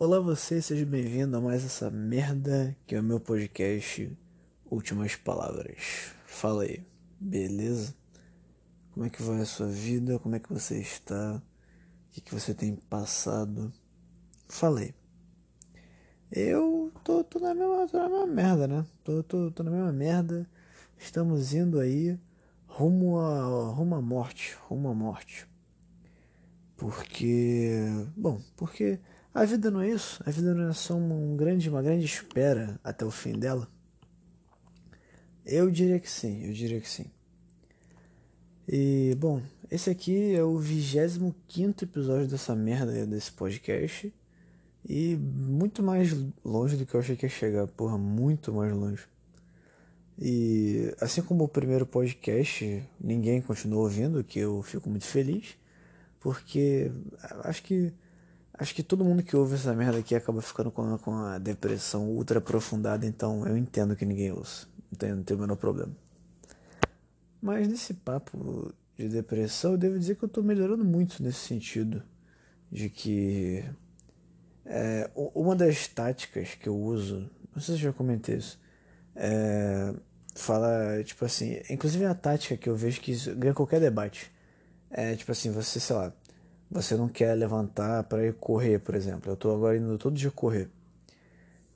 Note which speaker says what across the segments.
Speaker 1: Olá você, seja bem-vindo a mais essa merda que é o meu podcast Últimas Palavras. Fala aí, beleza? Como é que vai a sua vida? Como é que você está? O que, que você tem passado? Falei. Eu tô, tô, na mesma, tô na mesma merda, né? Tô, tô, tô na mesma merda. Estamos indo aí rumo a, rumo à morte, rumo à morte. Porque, bom, porque a vida não é isso. A vida não é só um grande, uma grande espera até o fim dela. Eu diria que sim, eu diria que sim. E, bom, esse aqui é o 25 episódio dessa merda desse podcast. E muito mais longe do que eu achei que ia chegar, porra, muito mais longe. E assim como o primeiro podcast, ninguém continuou ouvindo, que eu fico muito feliz, porque acho que Acho que todo mundo que ouve essa merda aqui acaba ficando com a, com depressão ultra aprofundada, então eu entendo que ninguém ouça. Não tem, não tem o menor problema. Mas nesse papo de depressão, eu devo dizer que eu tô melhorando muito nesse sentido. De que é, uma das táticas que eu uso, não sei se eu já comentei isso, é, fala, tipo assim, inclusive é a tática que eu vejo que ganha qualquer debate. É tipo assim, você, sei lá, você não quer levantar para ir correr, por exemplo. Eu estou agora indo todo dia correr.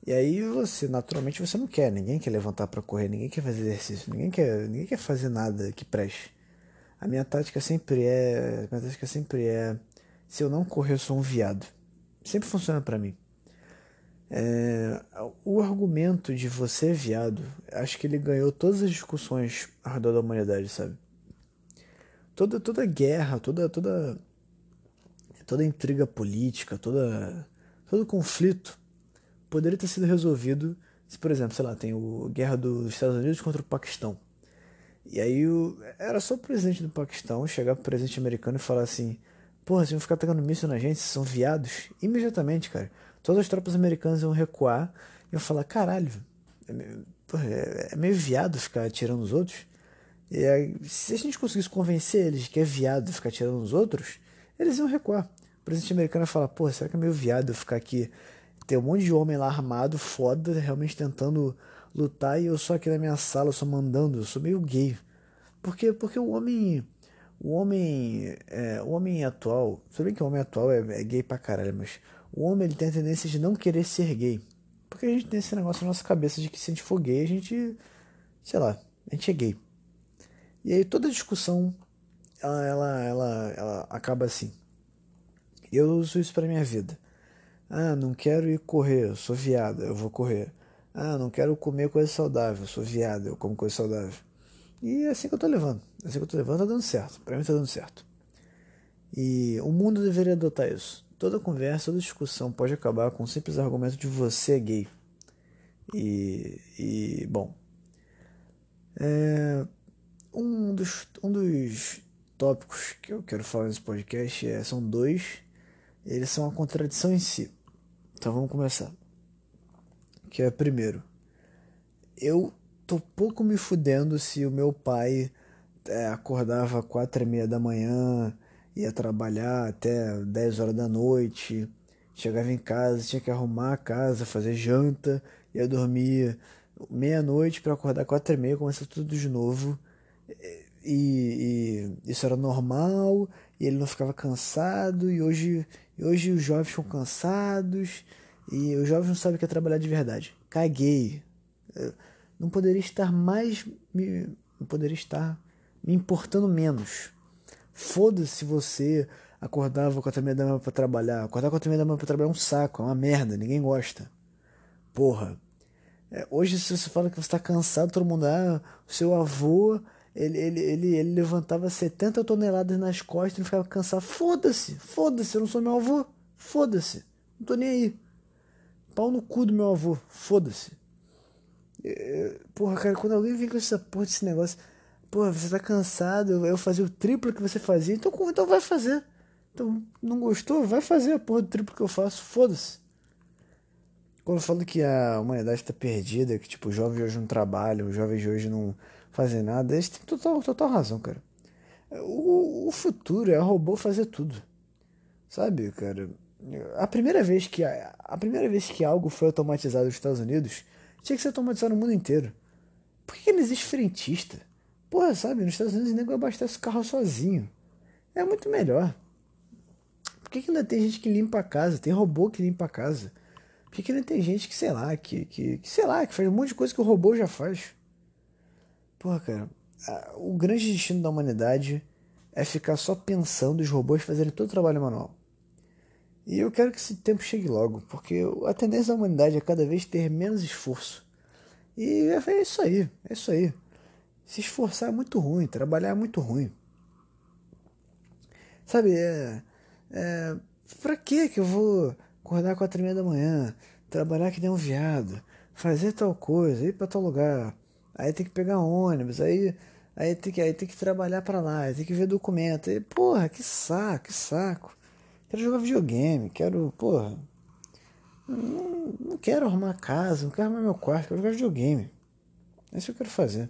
Speaker 1: E aí você, naturalmente, você não quer. Ninguém quer levantar para correr, ninguém quer fazer exercício, ninguém quer, ninguém quer fazer nada que preste. A minha tática sempre é, minha tática sempre é, se eu não correr, eu sou um viado. Sempre funciona para mim. É, o argumento de você é viado, acho que ele ganhou todas as discussões ao redor da humanidade, sabe? Toda, toda guerra, toda, toda toda intriga política, toda, todo conflito poderia ter sido resolvido se, por exemplo, sei lá, tem o guerra dos Estados Unidos contra o Paquistão. E aí o, era só o presidente do Paquistão chegar pro presidente americano e falar assim: Porra, vocês vão ficar atacando míssil na gente, vocês são viados. Imediatamente, cara. Todas as tropas americanas iam recuar e iam falar: Caralho, é meio, porra, é, é meio viado ficar atirando os outros. E aí, se a gente conseguisse convencer eles que é viado ficar atirando os outros, eles iam recuar. O presidente americano fala, pô, será que é meio viado ficar aqui? Tem um monte de homem lá armado, foda, realmente tentando lutar e eu só aqui na minha sala, só mandando, eu sou meio gay. Porque, porque o homem. O homem. É, o homem atual. Sabe que o homem atual é, é, gay pra caralho, mas o homem ele tem a tendência de não querer ser gay. Porque a gente tem esse negócio na nossa cabeça de que se a gente for gay, a gente. Sei lá, a gente é gay. E aí toda discussão ela, ela, ela, ela acaba assim. Eu uso isso para minha vida. Ah, não quero ir correr, eu sou viado, eu vou correr. Ah, não quero comer coisa saudável, eu sou viado, eu como coisa saudável. E é assim que eu tô levando. É assim que eu tô levando, tá dando certo. Pra mim tá dando certo. E o mundo deveria adotar isso. Toda conversa, toda discussão pode acabar com um simples argumento de você é gay. E, e bom. É, um, dos, um dos tópicos que eu quero falar nesse podcast é, são dois. Eles são uma contradição em si. Então vamos começar. Que é primeiro, eu tô pouco me fudendo se o meu pai é, acordava quatro e meia da manhã, ia trabalhar até 10 horas da noite, chegava em casa, tinha que arrumar a casa, fazer janta, ia dormir meia-noite para acordar quatro e meia, começar tudo de novo e, e, isso era normal e ele não ficava cansado e hoje, hoje os jovens ficam cansados e os jovens não sabem o que é trabalhar de verdade. Caguei. Eu não poderia estar mais me, não poderia estar me importando menos. Foda-se você acordava com a meia da manhã pra trabalhar. Acordar com a meia da manhã pra trabalhar é um saco, é uma merda, ninguém gosta. Porra. É, hoje, se você fala que você tá cansado, todo mundo, ah, o seu avô ele, ele, ele, ele levantava 70 toneladas nas costas e ficava cansado. Foda-se, foda-se, eu não sou meu avô. Foda-se, não tô nem aí. Pau no cu do meu avô, foda-se. É, porra, cara, quando alguém vem com essa porra desse negócio, porra, você tá cansado, eu fazia o triplo que você fazia, então, então vai fazer. Então, não gostou? Vai fazer a porra do triplo que eu faço, foda-se. Quando eu falo que a humanidade está perdida, que tipo, os jovens hoje não trabalham, os jovens hoje não fazem nada, eles têm total, total razão, cara. O, o futuro é robô fazer tudo. Sabe, cara? A primeira vez que a, a primeira vez que algo foi automatizado nos Estados Unidos, tinha que ser automatizado no mundo inteiro. Por que, que não existe frentista? Porra, sabe, nos Estados Unidos o nego abastece o carro sozinho. É muito melhor. Por que, que ainda tem gente que limpa a casa? Tem robô que limpa a casa. Por que, que ainda tem gente que, sei lá, que, que, que, sei lá, que faz um monte de coisa que o robô já faz? Porra, cara, o grande destino da humanidade é ficar só pensando os robôs fazerem todo o trabalho manual. E eu quero que esse tempo chegue logo, porque a tendência da humanidade é cada vez ter menos esforço. E é isso aí, é isso aí. Se esforçar é muito ruim, trabalhar é muito ruim. Sabe, é. é pra que que eu vou acordar quatro e meia da manhã, trabalhar que nem um viado, fazer tal coisa, ir para tal lugar, aí tem que pegar ônibus, aí Aí tem que, aí tem que trabalhar para lá, tem que ver documento. E, porra, que saco, que saco. Quero jogar videogame, quero, porra. Não, não quero arrumar casa, não quero arrumar meu quarto, quero jogar videogame. É isso que eu quero fazer.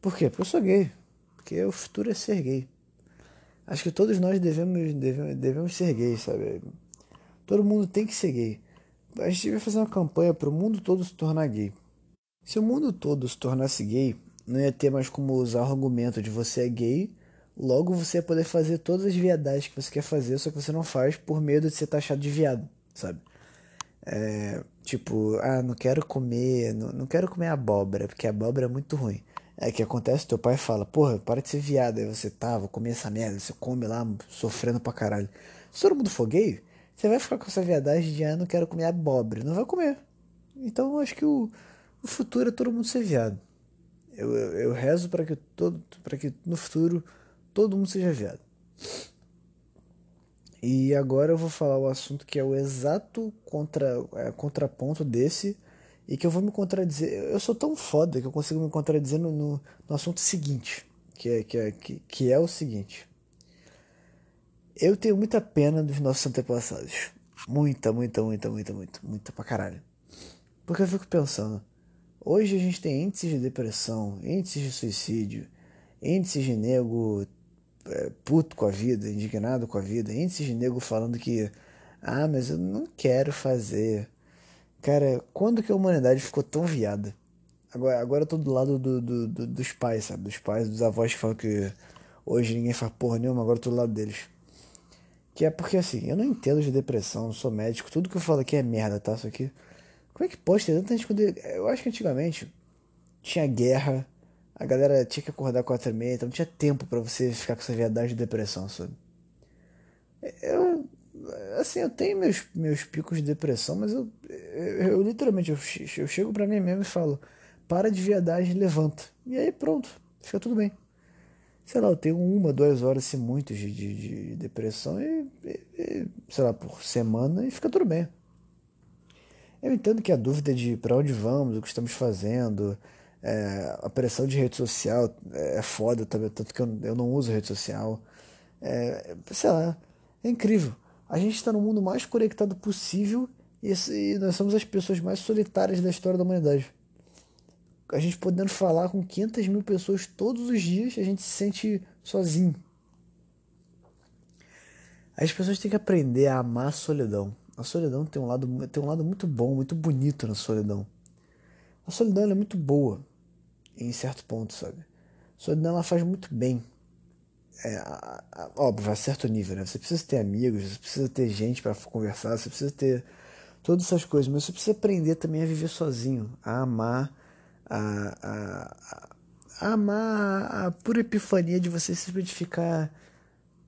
Speaker 1: Por quê? Porque eu sou gay. Porque o futuro é ser gay. Acho que todos nós devemos, devemos, devemos ser gays, sabe? Todo mundo tem que ser gay. A gente vai fazer uma campanha para o mundo todo se tornar gay. Se o mundo todo se tornasse gay, não ia ter mais como usar o argumento de você é gay, logo você ia poder fazer todas as viadagens que você quer fazer, só que você não faz por medo de ser taxado de viado, sabe? É, tipo, ah, não quero comer, não, não quero comer abóbora, porque abóbora é muito ruim. É que acontece, teu pai fala, porra, para de ser viado, aí você tá, vou comer essa merda, você come lá, sofrendo pra caralho. Se todo mundo for gay, você vai ficar com essa viadagem de, ah, não quero comer abóbora, não vai comer. Então eu acho que o, o futuro é todo mundo ser viado. Eu, eu, eu rezo para que, todo, que no futuro todo mundo seja viado. E agora eu vou falar o assunto que é o exato contra, é, contraponto desse e que eu vou me contradizer. Eu sou tão foda que eu consigo me contradizer no, no, no assunto seguinte, que é, que, é, que, que é o seguinte. Eu tenho muita pena dos nossos antepassados. Muita, muita, muita, muita, muita, muita pra caralho. Porque eu fico pensando, Hoje a gente tem índices de depressão, índices de suicídio, índices de nego é, puto com a vida, indignado com a vida, índices de nego falando que, ah, mas eu não quero fazer. Cara, quando que a humanidade ficou tão viada? Agora, agora eu tô do lado do, do, do, dos pais, sabe? Dos pais, dos avós que falam que hoje ninguém faz porra nenhuma, agora eu tô do lado deles. Que é porque assim, eu não entendo de depressão, não sou médico, tudo que eu falo aqui é merda, tá? Isso aqui como é que pode ter tanta gente quando. Eu acho que antigamente tinha guerra, a galera tinha que acordar quatro e meia, então não tinha tempo para você ficar com essa viadagem de depressão, sabe? Eu. Assim, eu tenho meus, meus picos de depressão, mas eu, eu, eu literalmente eu, eu chego para mim mesmo e falo: para de viadagem, levanta. E aí pronto, fica tudo bem. Sei lá, eu tenho uma, duas horas, se muito, de, de, de depressão e, e, e, sei lá, por semana e fica tudo bem. Eu entendo que a dúvida de para onde vamos, o que estamos fazendo, é, a pressão de rede social é foda também, tanto que eu, eu não uso rede social. É, sei lá, é incrível. A gente está no mundo mais conectado possível e, e nós somos as pessoas mais solitárias da história da humanidade. A gente podendo falar com 500 mil pessoas todos os dias, a gente se sente sozinho. As pessoas têm que aprender a amar a solidão. A solidão tem um lado, tem um lado muito bom, muito bonito na solidão. A solidão é muito boa, em certo ponto, sabe? A solidão ela faz muito bem. É, óbvio, a certo nível, né? Você precisa ter amigos, você precisa ter gente para conversar, você precisa ter todas essas coisas, mas você precisa aprender também a viver sozinho, a amar, a, a, a amar a pura epifania de você simplesmente ficar.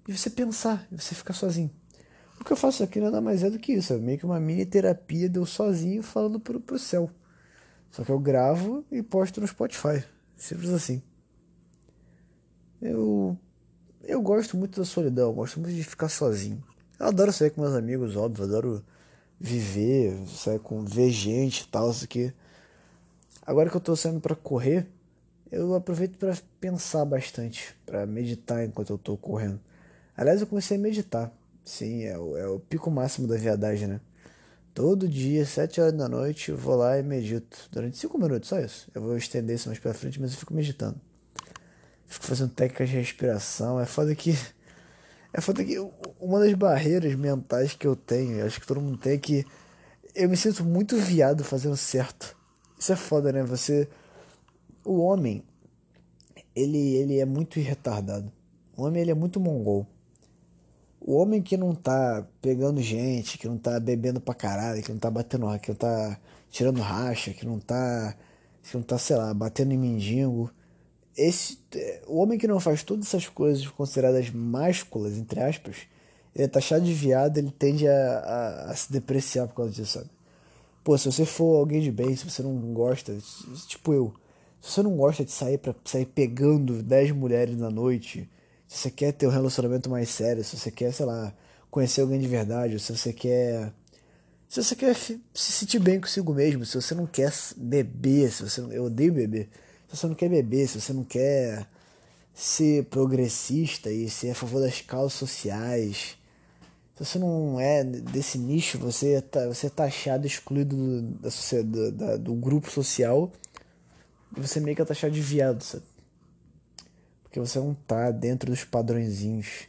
Speaker 1: de você pensar, você ficar sozinho. Que eu faço aqui nada mais é do que isso, é meio que uma mini terapia de eu sozinho falando pro, pro céu. Só que eu gravo e posto no Spotify. Simples assim. Eu eu gosto muito da solidão, gosto muito de ficar sozinho. Eu adoro sair com meus amigos, óbvio, adoro viver, sair com ver gente e tal, isso aqui. Agora que eu tô saindo para correr, eu aproveito para pensar bastante, para meditar enquanto eu tô correndo. Aliás, eu comecei a meditar. Sim, é o, é o pico máximo da viadagem, né? Todo dia, sete horas da noite, eu vou lá e medito. Durante cinco minutos, só isso. Eu vou estender isso mais pra frente, mas eu fico meditando. Fico fazendo técnicas de respiração. É foda que. É foda que uma das barreiras mentais que eu tenho, acho que todo mundo tem, é que eu me sinto muito viado fazendo certo. Isso é foda, né? Você. O homem, ele, ele é muito retardado. O homem, ele é muito mongol. O homem que não tá pegando gente, que não tá bebendo pra caralho, que não tá batendo, que não tá tirando racha, que não tá, que não tá, sei lá, batendo em mendigo. Esse, o homem que não faz todas essas coisas consideradas másculas, entre aspas, ele é taxado de viado, ele tende a, a, a, se depreciar por causa disso, sabe? Pô, se você for alguém de bem, se você não gosta, tipo eu, se você não gosta de sair para sair pegando 10 mulheres na noite, se você quer ter um relacionamento mais sério, se você quer, sei lá, conhecer alguém de verdade, se você quer. Se você quer se sentir bem consigo mesmo, se você não quer beber, se você não, eu odeio beber. Se você não quer beber, se você não quer ser progressista e ser a favor das causas sociais, se você não é desse nicho, você é, você é taxado, excluído do, da do, do grupo social, e você meio que é taxado de viado, sabe? Porque você não tá dentro dos padrõezinhos.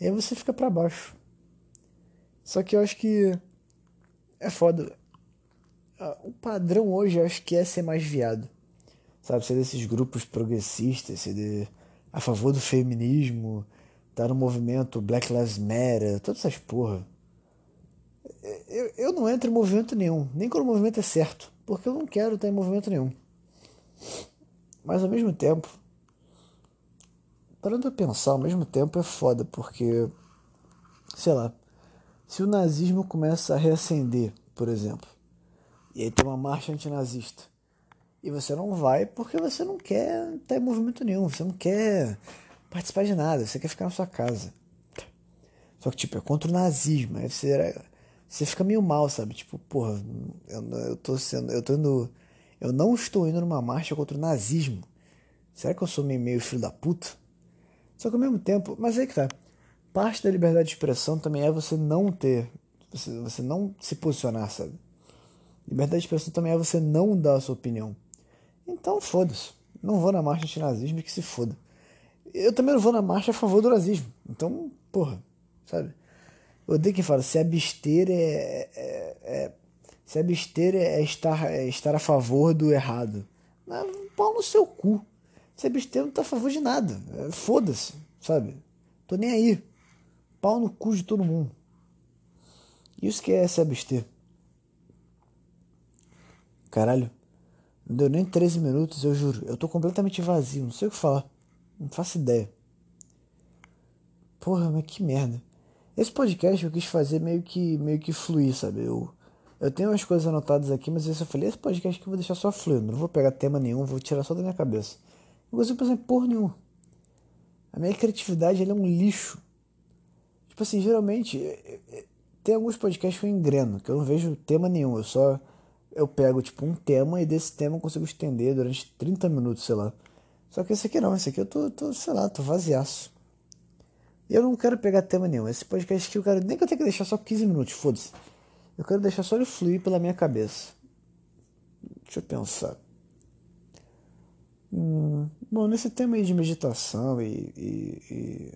Speaker 1: E aí você fica para baixo. Só que eu acho que é foda. Ah, o padrão hoje eu acho que é ser mais viado. Sabe, ser desses grupos progressistas, ser de, a favor do feminismo, tá no movimento Black Lives Matter, todas essas porra. Eu, eu não entro em movimento nenhum, nem quando o movimento é certo, porque eu não quero estar em movimento nenhum. Mas ao mesmo tempo, parando a pensar, ao mesmo tempo é foda, porque, sei lá, se o nazismo começa a reacender, por exemplo, e aí tem uma marcha antinazista, e você não vai porque você não quer estar em movimento nenhum, você não quer participar de nada, você quer ficar na sua casa. Só que, tipo, é contra o nazismo, aí você, você fica meio mal, sabe? Tipo, porra, eu, eu tô sendo, eu tô indo, eu não estou indo numa marcha contra o nazismo. Será que eu sou meio, filho da puta? Só que ao mesmo tempo, mas aí que tá. Parte da liberdade de expressão também é você não ter, você, você não se posicionar, sabe? Liberdade de expressão também é você não dar a sua opinião. Então foda-se. Não vou na marcha antinazismo que se foda. Eu também não vou na marcha a favor do nazismo. Então, porra, sabe? Eu odeio quem fala, se abster é, é, é se abster é estar, é estar a favor do errado. Mas, pau no seu cu. Se não tá a favor de nada. É, foda-se, sabe? Tô nem aí. Pau no cu de todo mundo. Isso que é se abster. Caralho. Não deu nem 13 minutos, eu juro. Eu tô completamente vazio, não sei o que falar. Não faço ideia. Porra, mas que merda. Esse podcast eu quis fazer meio que meio que fluir, sabe? Eu, eu tenho umas coisas anotadas aqui, mas eu falei, esse podcast aqui eu vou deixar só fluindo. Não vou pegar tema nenhum, vou tirar só da minha cabeça. Não consigo pensar em porra nenhuma. A minha criatividade é um lixo. Tipo assim, geralmente tem alguns podcasts que eu engreno, que eu não vejo tema nenhum. Eu só eu pego tipo um tema e desse tema eu consigo estender durante 30 minutos, sei lá. Só que esse aqui não, esse aqui eu tô, tô sei lá, tô vaziaço. E eu não quero pegar tema nenhum. Esse podcast aqui eu quero nem que eu tenha que deixar só 15 minutos, foda-se. Eu quero deixar só ele fluir pela minha cabeça. Deixa eu pensar. Hum, bom, nesse tema aí de meditação e, e, e,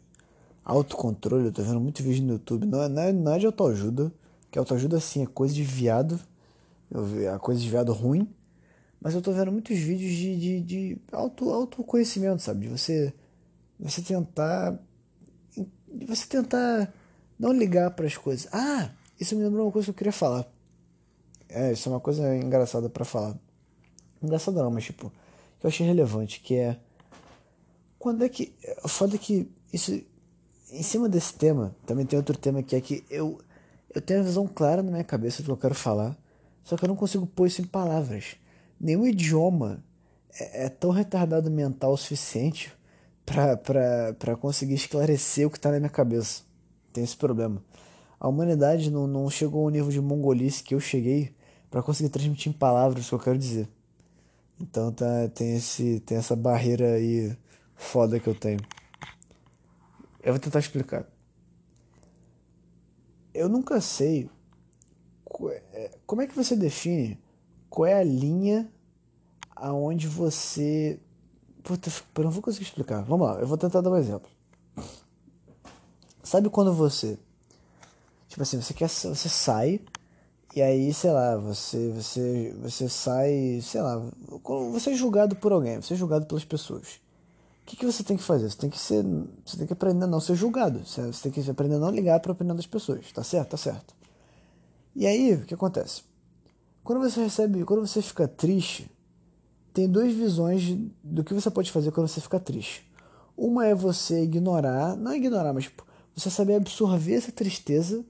Speaker 1: autocontrole, eu tô vendo muito vídeo no YouTube. Não é, não é, não é de autoajuda, que autoajuda sim é coisa de viado. Eu, a coisa de viado ruim. Mas eu tô vendo muitos vídeos de, de, de auto, autoconhecimento, sabe? De você, você tentar. De você tentar não ligar para as coisas. Ah, isso me lembrou uma coisa que eu queria falar. É, isso é uma coisa engraçada para falar. Engraçada não, mas tipo eu achei relevante, que é quando é que. Foda que isso. Em cima desse tema, também tem outro tema que é que eu, eu tenho a visão clara na minha cabeça do que eu quero falar, só que eu não consigo pôr isso em palavras. Nenhum idioma é, é tão retardado mental o suficiente para conseguir esclarecer o que está na minha cabeça. Tem esse problema. A humanidade não, não chegou ao nível de mongolice que eu cheguei para conseguir transmitir em palavras o que eu quero dizer. Então tá, tem, esse, tem essa barreira aí foda que eu tenho. Eu vou tentar explicar. Eu nunca sei é, como é que você define qual é a linha aonde você. Puta, eu não vou conseguir explicar. Vamos lá, eu vou tentar dar um exemplo. Sabe quando você. Tipo assim, você quer. Você sai. E aí, sei lá, você, você, você sai, sei lá, você é julgado por alguém, você é julgado pelas pessoas. O que, que você tem que fazer? Você tem que ser, você tem que aprender a não ser julgado. Você tem que aprender a não ligar para a opinião das pessoas. Tá certo? Tá certo. E aí, o que acontece? Quando você recebe, quando você fica triste, tem duas visões do que você pode fazer quando você fica triste. Uma é você ignorar, não ignorar, mas tipo, você saber absorver essa tristeza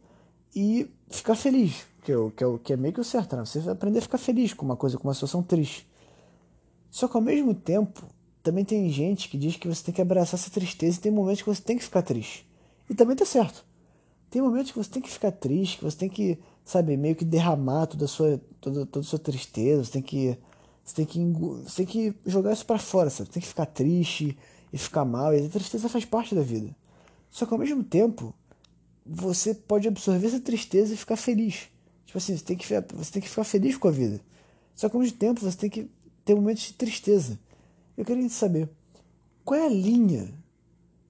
Speaker 1: e ficar feliz, que o, que, o, que é meio que o certo, né? Você aprender a ficar feliz com uma coisa, com uma situação triste. Só que ao mesmo tempo, também tem gente que diz que você tem que abraçar essa tristeza e tem momentos que você tem que ficar triste. E também tá certo. Tem momentos que você tem que ficar triste, que você tem que, sabe, meio que derramar toda a sua, toda, toda a sua tristeza, você tem que. Você tem que, você tem que jogar isso para fora, sabe? Você tem que ficar triste e ficar mal. E a tristeza faz parte da vida. Só que ao mesmo tempo, você pode absorver essa tristeza e ficar feliz. Tipo assim, você tem que, você tem que ficar feliz com a vida. Só que ao mesmo tempo você tem que ter momentos de tristeza. Eu queria saber qual é a linha?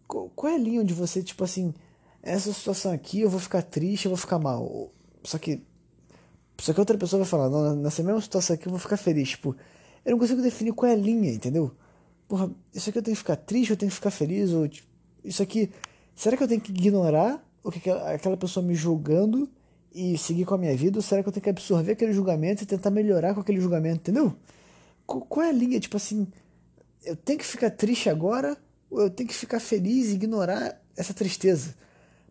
Speaker 1: Qual, é a linha onde você, tipo assim, essa situação aqui eu vou ficar triste, eu vou ficar mal. Só que. Só que outra pessoa vai falar, não, nessa mesma situação aqui eu vou ficar feliz. Tipo, eu não consigo definir qual é a linha, entendeu? Porra, isso aqui eu tenho que ficar triste, eu tenho que ficar feliz, ou tipo, isso aqui. Será que eu tenho que ignorar o que aquela pessoa me julgando e seguir com a minha vida? Ou será que eu tenho que absorver aquele julgamento e tentar melhorar com aquele julgamento, entendeu? Qual é a linha? Tipo assim, eu tenho que ficar triste agora ou eu tenho que ficar feliz e ignorar essa tristeza?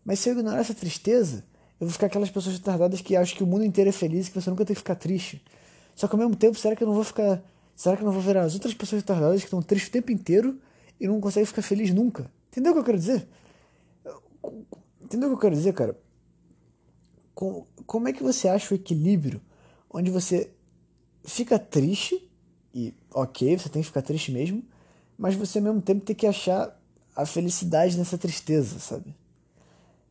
Speaker 1: Mas se eu ignorar essa tristeza, eu vou ficar aquelas pessoas retardadas que acham que o mundo inteiro é feliz e que você nunca tem que ficar triste. Só que ao mesmo tempo, será que eu não vou ficar. Será que eu não vou virar as outras pessoas retardadas que estão tristes o tempo inteiro e não conseguem ficar feliz nunca? Entendeu o que eu quero dizer? Entendeu o que eu quero dizer, cara? Como é que você acha o equilíbrio onde você fica triste, e ok, você tem que ficar triste mesmo, mas você ao mesmo tempo tem que achar a felicidade nessa tristeza, sabe?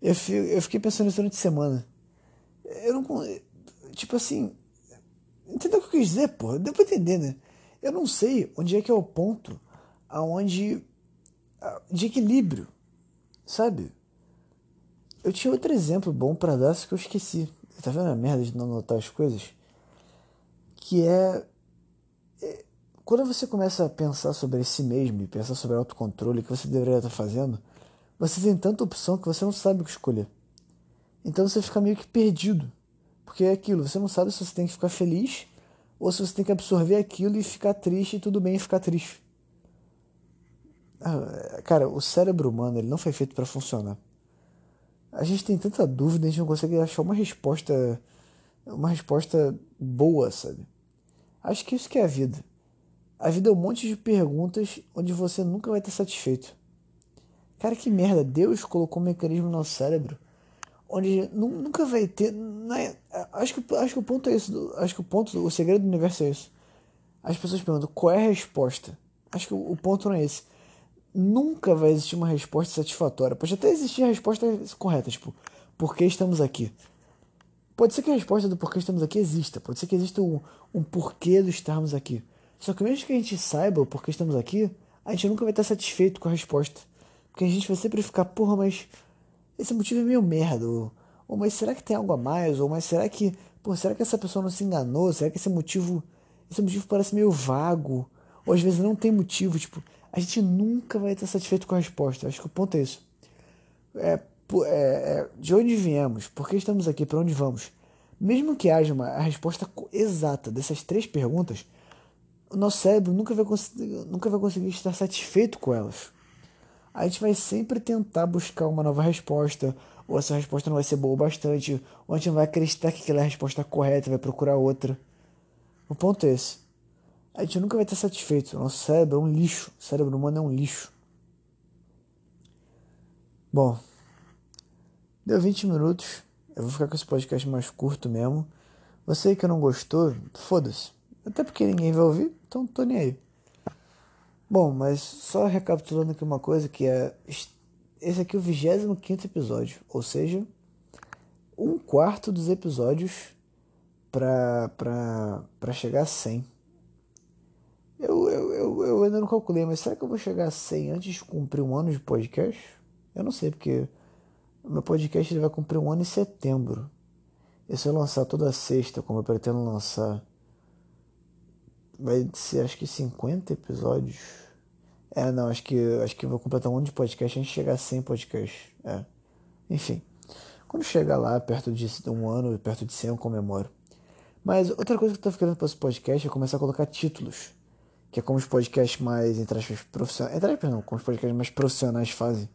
Speaker 1: Eu, eu fiquei pensando nisso durante a semana. Eu não. Tipo assim. Entendeu o que eu quis dizer, pô? Deu pra entender, né? Eu não sei onde é que é o ponto aonde. de equilíbrio, sabe? Eu tinha outro exemplo bom para dar, só que eu esqueci. Tá vendo a merda de não anotar as coisas? Que é, é, Quando você começa a pensar sobre si mesmo e pensar sobre autocontrole que você deveria estar fazendo, você tem tanta opção que você não sabe o que escolher. Então você fica meio que perdido. Porque é aquilo, você não sabe se você tem que ficar feliz ou se você tem que absorver aquilo e ficar triste e tudo bem ficar triste. Ah, cara, o cérebro humano ele não foi feito para funcionar a gente tem tanta dúvida, a gente não consegue achar uma resposta uma resposta boa, sabe? Acho que isso que é a vida. A vida é um monte de perguntas onde você nunca vai estar satisfeito. Cara, que merda. Deus colocou um mecanismo no nosso cérebro onde nunca vai ter. É, acho, que, acho que o ponto é isso. Acho que o ponto, o segredo do universo é isso. As pessoas perguntam qual é a resposta. Acho que o, o ponto não é esse nunca vai existir uma resposta satisfatória. Pode até existir a resposta correta, tipo, por que estamos aqui? Pode ser que a resposta do porquê estamos aqui exista, pode ser que exista um, um porquê do estarmos aqui. Só que mesmo que a gente saiba o porquê estamos aqui, a gente nunca vai estar satisfeito com a resposta. Porque a gente vai sempre ficar, porra, mas esse motivo é meio merda. Ou, ou mas será que tem algo a mais? Ou mas será que, pô, será que essa pessoa não se enganou? Será que esse motivo, esse motivo parece meio vago? Ou às vezes não tem motivo, tipo, a gente nunca vai estar satisfeito com a resposta. Acho que o ponto é isso. É, é, é de onde viemos? Por que estamos aqui? Para onde vamos? Mesmo que haja uma, a resposta exata dessas três perguntas, o nosso cérebro nunca vai, conseguir, nunca vai conseguir estar satisfeito com elas. A gente vai sempre tentar buscar uma nova resposta, ou essa resposta não vai ser boa o bastante, ou a gente não vai acreditar que aquela é a resposta correta vai procurar outra. O ponto é esse a gente nunca vai estar satisfeito. O nosso cérebro é um lixo. O cérebro humano é um lixo. Bom, deu 20 minutos. Eu vou ficar com esse podcast mais curto mesmo. Você que não gostou, foda-se. Até porque ninguém vai ouvir, então tô nem aí. Bom, mas só recapitulando aqui uma coisa que é. Esse aqui é o 25 episódio. Ou seja, um quarto dos episódios para chegar a 100. Eu, eu, eu, eu, ainda não calculei, mas será que eu vou chegar a 100 antes de cumprir um ano de podcast? Eu não sei, porque meu podcast ele vai cumprir um ano em setembro. E se eu lançar toda sexta, como eu pretendo lançar, vai ser acho que 50 episódios. É, não, acho que acho que vou completar um ano de podcast antes de chegar a 100 podcasts. É. Enfim. Quando chegar lá, perto de um ano, perto de 100, eu comemoro. Mas outra coisa que eu tô ficando para esse podcast é começar a colocar títulos. Que é como os podcasts mais, entre aspas, profissionais. Entre aspas, não, como os podcasts mais profissionais fazem.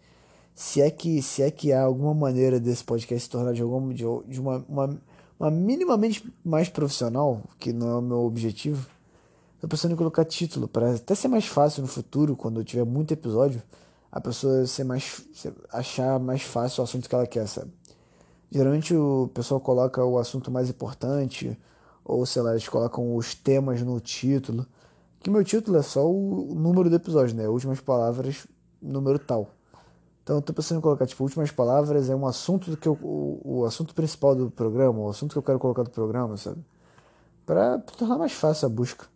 Speaker 1: Se é que, se é que há alguma maneira desse podcast se tornar de, alguma, de, de uma, uma, uma minimamente mais profissional, que não é o meu objetivo, tô pensando em colocar título, para até ser mais fácil no futuro, quando eu tiver muito episódio, a pessoa ser mais, achar mais fácil o assunto que ela quer, sabe? Geralmente o pessoal coloca o assunto mais importante, ou sei lá, eles colocam os temas no título. Que meu título é só o número do episódio, né? Últimas palavras, número tal. Então eu tô pensando em colocar, tipo, últimas palavras é um assunto do que eu, o, o assunto principal do programa, o assunto que eu quero colocar do programa, sabe? Pra tornar mais fácil a busca.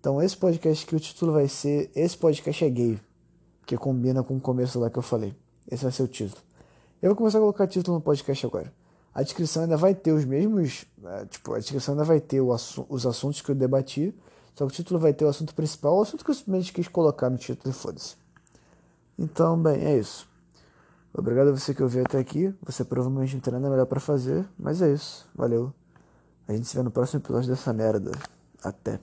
Speaker 1: Então esse podcast que o título vai ser Esse podcast é gay, que combina com o começo lá que eu falei. Esse vai ser o título. Eu vou começar a colocar título no podcast agora. A descrição ainda vai ter os mesmos. É, tipo, a descrição ainda vai ter assu os assuntos que eu debati. Só que o título vai ter o assunto principal, o assunto que eu simplesmente quis colocar no título e foda-se. Então, bem, é isso. Obrigado a você que ouviu até aqui. Você provavelmente não tem nada melhor para fazer, mas é isso. Valeu. A gente se vê no próximo episódio dessa merda. Até.